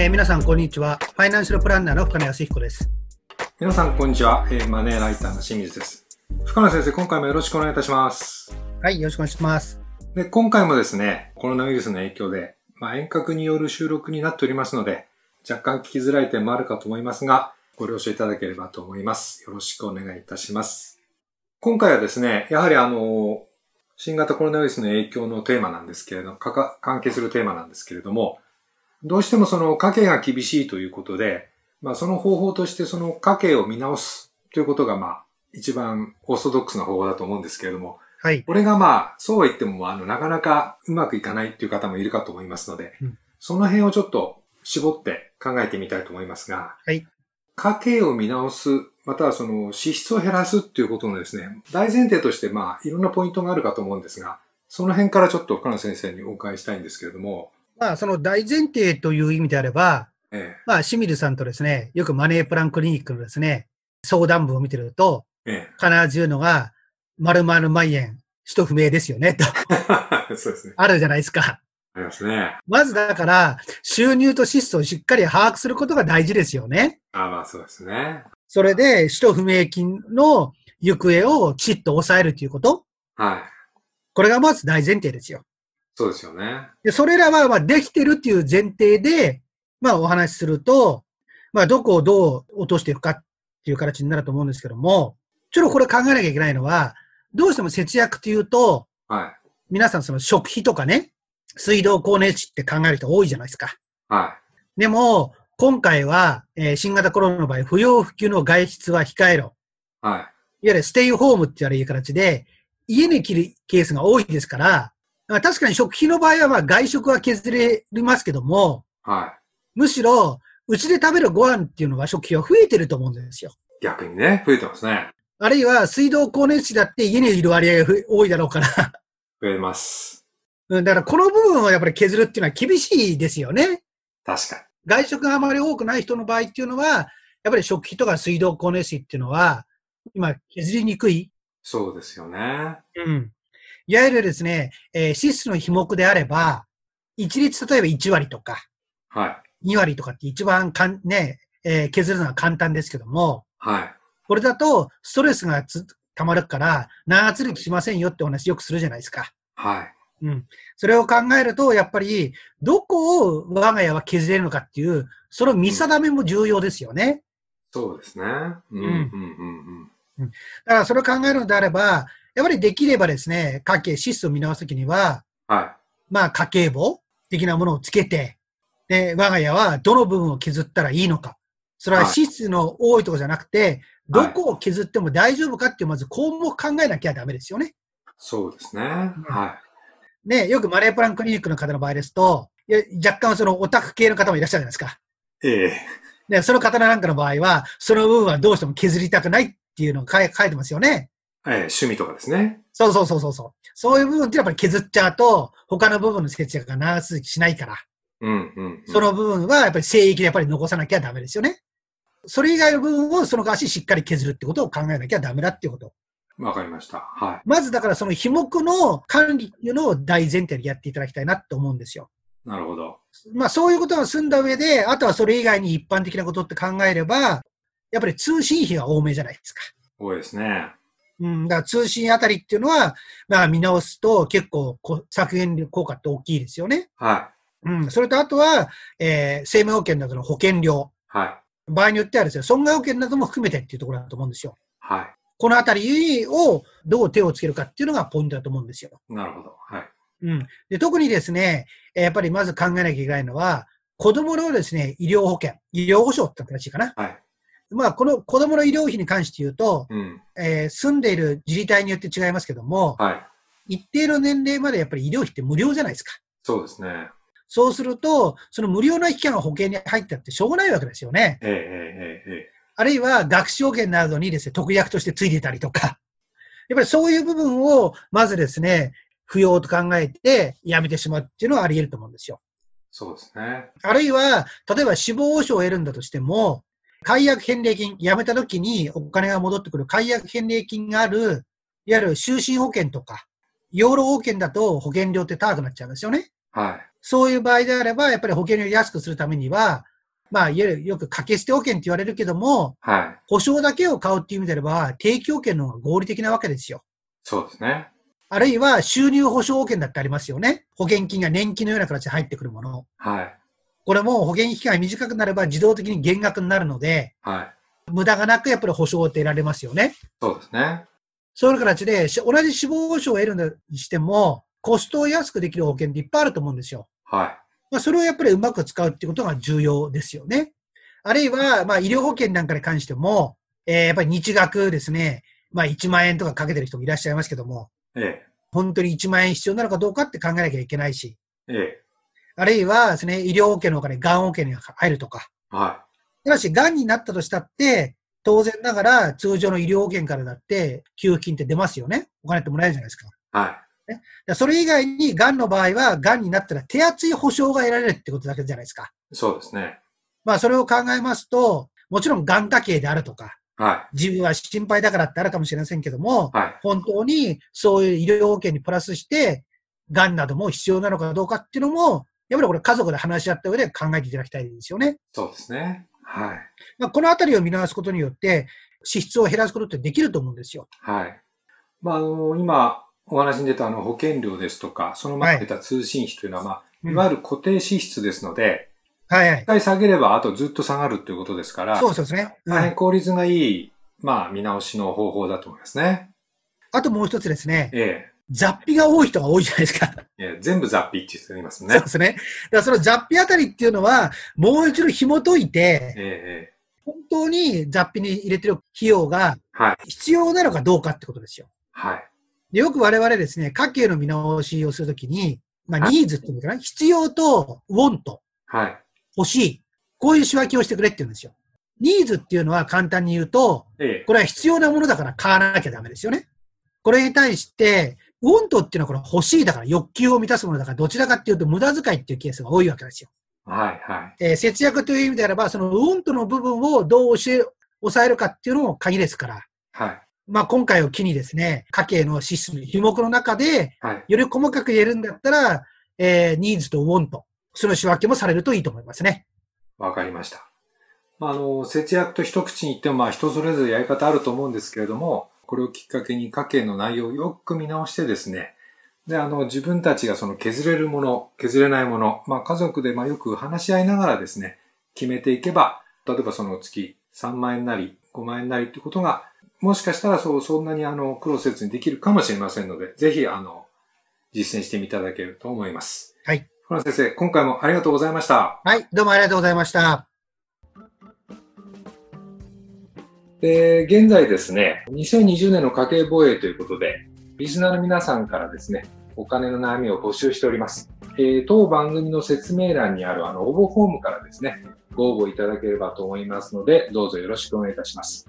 えー皆さん、こんにちは。ファイナンシャルプランナーの深野康彦です。皆さん、こんにちは。えーマネーライターの清水です。深野先生、今回もよろしくお願いいたします。はい、よろしくお願いします。で、今回もですね、コロナウイルスの影響で、まあ、遠隔による収録になっておりますので、若干聞きづらい点もあるかと思いますが、ご了承いただければと思います。よろしくお願いいたします。今回はですね、やはりあの、新型コロナウイルスの影響のテーマなんですけれど、かか関係するテーマなんですけれども、どうしてもその家計が厳しいということで、まあその方法としてその家計を見直すということがまあ一番オーソドックスな方法だと思うんですけれども、はい。これがまあ、そうは言っても、あの、なかなかうまくいかないっていう方もいるかと思いますので、うんその辺をちょっと絞って考えてみたいと思いますが、はい家計を見直す、またはその支出を減らすっていうことのですね、大前提としてまあ、いろんなポイントがあるかと思うんですが、その辺からちょっと深野先生にお伺いしたいんですけれども、まあ、その大前提という意味であれば、えまあ、清水さんとですね、よくマネープランクリニックのですね、相談文を見てると、え、え必ず言うのが、〇〇万円、使途不明ですよね、と、え。そうですね。あるじゃないですか。ありますね。まずだから、収入と支出をしっかり把握することが大事ですよね。あまあそうですね。それで、使途不明金の行方をきちっと抑えるということ。はい。これがまず大前提ですよ。そうですよね。で、それらは、まあ、できてるっていう前提で、まあ、お話しすると、まあ、どこをどう落としていくかっていう形になると思うんですけども、ちょっとこれ考えなきゃいけないのは、どうしても節約っていうと、はい。皆さんその食費とかね、水道光熱費って考える人多いじゃないですか。はでも、今回は、えー新型コロナの場合、不要不急の外出は控えろ。い。はい。いわゆるステイホームって言われる形で、家に切るケースが多いですから、まあ確かに食費の場合はまあ外食は削れますけども、はむしろ、うちで食べるご飯っていうのは食費は増えてると思うんですよ。い。逆にね、増えてますね。あるいは水道光熱費だって家にいる割合がふ多いだろうから。増えます。うんだからこの部分をやっぱり削るっていうのは厳しいですよね。確かに。外食があまり多くない人の場合っていうのは、やっぱり食費とか水道光熱費っていうのは、今削りにくい。そうですよね。うん。いわゆるですね、えー支出の費目であれば、一律例えば1割とか、はい。2割とかって一番かん、ね、えー削るのは簡単ですけども、はい。これだとストレスがつ溜まるから長続きしませんよってお話よくするじゃないですか。はい。うん。それを考えると、やっぱり、どこを我が家は削れるのかっていう、その見定めも重要ですよね。そうですね。うん、うん、うん、うん。だからそれを考えるのであれば、やっぱりできればですね、家計、支出を見直すときには、はまあ家計簿的なものをつけて、で、我が家はどの部分を削ったらいいのか。それははい支出の多いところじゃなくて、どはいこを削っても大丈夫かっていう、まず項目考えなきゃダメですよね。い。そうですね。はね、よくマネープランクリニックの方の場合ですと、いや若干そのオタク系の方もいらっしゃるじゃないですか。い。ええで、その方なんかの場合は、その部分はどうしても削りたくないっていうのを書いてますよね。ええ趣味とかですね。そうそうそうそうそう。そういう部分ってやっぱり削っちゃうと、他の部分の節約が長続きしないから、うん、うん。うんその部分はやっぱり聖域でやっぱり残さなきゃダメですよね。それ以外の部分をその足ししっかり削るってことを考えなきゃダメだっていうこと。わかりました。はまずだからその費目の管理っていうのを大前提でやっていただきたいなって思うんですよ。い。なるほど。まあそういうことが済んだ上で、あとはそれ以外に一般的なことって考えれば、やっぱり通信費が多めじゃないですか。多いですね。うん、だから通信あたりっていうのは、まあ見直すと結構こ削減効果って大きいですよね。はうん。それとあとは、えー生命保険などの保険料。い。はい。場合によってはですね、損害保険なども含めてっていうところだと思うんですよ。はこのあたりをどう手をつけるかっていうのがポイントだと思うんですよ。い。なるほど。はい。うん。で、特にですね、えーやっぱりまず考えなきゃいけないのは、子供のですね、医療保険、医療保障って形かな。はい。まあ、この子供の医療費に関して言うと、うん。えー住んでいる自治体によって違いますけども、はい。一定の年齢までやっぱり医療費って無料じゃないですか。そうですね。そうすると、その無料な期間が保険に入ったってしょうがないわけですよね。ええええええあるいは学習保険などにですね、特約としてついてたりとか。やっぱりそういう部分を、まずですね、不要と考えてやめてしまうっていうのはあり得ると思うんですよ。そうですね。あるいは、例えば死亡保障を得るんだとしても、解約返礼金、辞めた時にお金が戻ってくる解約返礼金がある、いわゆる就寝保険とか、養老保険だと保険料って高くなっちゃうんですよね。はい。そういう場合であれば、やっぱり保険料を安くするためには、まあ、いわゆるよく掛け捨て保険って言われるけども、はい。保証だけを買うっていう意味であれば、定期保険の方が合理的なわけですよ。そうですね。あるいは収入保証保険だってありますよね。保険金が年金のような形で入ってくるもの。はい。これも保険期間が短くなれば自動的に減額になるので、はい。無駄がなくやっぱり保証を得られますよね。そうですね。そういう形で、し同じ死亡保障を得るにしても、コストを安くできる保険っていっぱいあると思うんですよ。はい。まあ、それをやっぱりうまく使うっていうことが重要ですよね。あるいは、まあ、医療保険なんかに関しても、えーやっぱり日額ですね、まあ、1万円とかかけてる人もいらっしゃいますけども、え本当に1万円必要なのかどうかって考えなきゃいけないし、え。ええ。あるいはですね、医療保険のお金、がん保険に入るとか。はただし、がんになったとしたって、当然ながら通常の医療保険からだって給付金って出ますよね。お金ってもらえるじゃないですか。はい。らそれ以外に、がんの場合は、がんになったら手厚い保証が得られるってことだけじゃないですか。そうですね。まあ、それを考えますと、もちろん、がん家系であるとか、は自分は心配だからってあるかもしれませんけどもい。、はい。本当にそういう医療保険にプラスして、がんなども必要なのかどうかっていうのも、やっぱりこれ家族で話し合った上で考えていただきたいですよね。そうですね。はい。まあ、このあたりを見直すことによって、支出を減らすことってできると思うんですよ。はい。まあ、あの、今、お話に出たあの保険料ですとか、その前に出た通信費というのは、まあ、うんいわゆる固定支出ですので、はいはい一。回下げれば、あとずっと下がるということですから、そうですね。うん大変効率がいい、まあ、見直しの方法だと思いますね。あともう一つですね、え雑費が多い人が多いじゃないですか。え。ええ全部雑費って言っていますねそう。ですね。だからその雑費あたりっていうのは、もう一度紐解いて、えええ本当に雑費に入れてる費用が。必要なのかどうかってことですよ。はい。でよく我々ですね、家計の見直しをするときに、まあ、はいニーズっていうのかな、必要と、ウォント、はい。欲しい。こういう仕分けをしてくれって言うんですよ。ニーズっていうのは簡単に言うと、ええ。これは必要なものだから買わなきゃダメですよね。これに対して、ウォントっていうのはこれ欲しいだから欲求を満たすものだからどちらかっていうと無駄遣いっていうケースが多いわけですよ。はい。はい。えー節約という意味であれば、そのウォントの部分をどう教え、抑えるかっていうのも鍵ですから。はい。まあ今回を機にですね、家計の支出の費目の中で、はい。より細かく言えるんだったら、えーニーズとウォント、その仕分けもされるといいと思いますね。わかりました。まあ、あの、節約と一口に言っても、まあ、人それぞれやり方あると思うんですけれども、これをきっかけに家計の内容をよく見直してですね、で、あの、自分たちがその削れるもの、削れないもの、まあ、家族でまあよく話し合いながらですね、決めていけば、例えばその月3万円なり5万円なりってことが、もしかしたらそう、そんなにあの、苦労せずにできるかもしれませんので、ぜひ、あの、実践していただけると思います。はい。フラン先生、今回もありがとうございました。はい、どうもありがとうございました。で、現在ですね、2020年の家計防衛ということで、リスナーの皆さんからですね、お金の悩みを募集しております。えー当番組の説明欄にあるあの応募フォームからですね、ご応募いただければと思いますので、どうぞよろしくお願いいたします。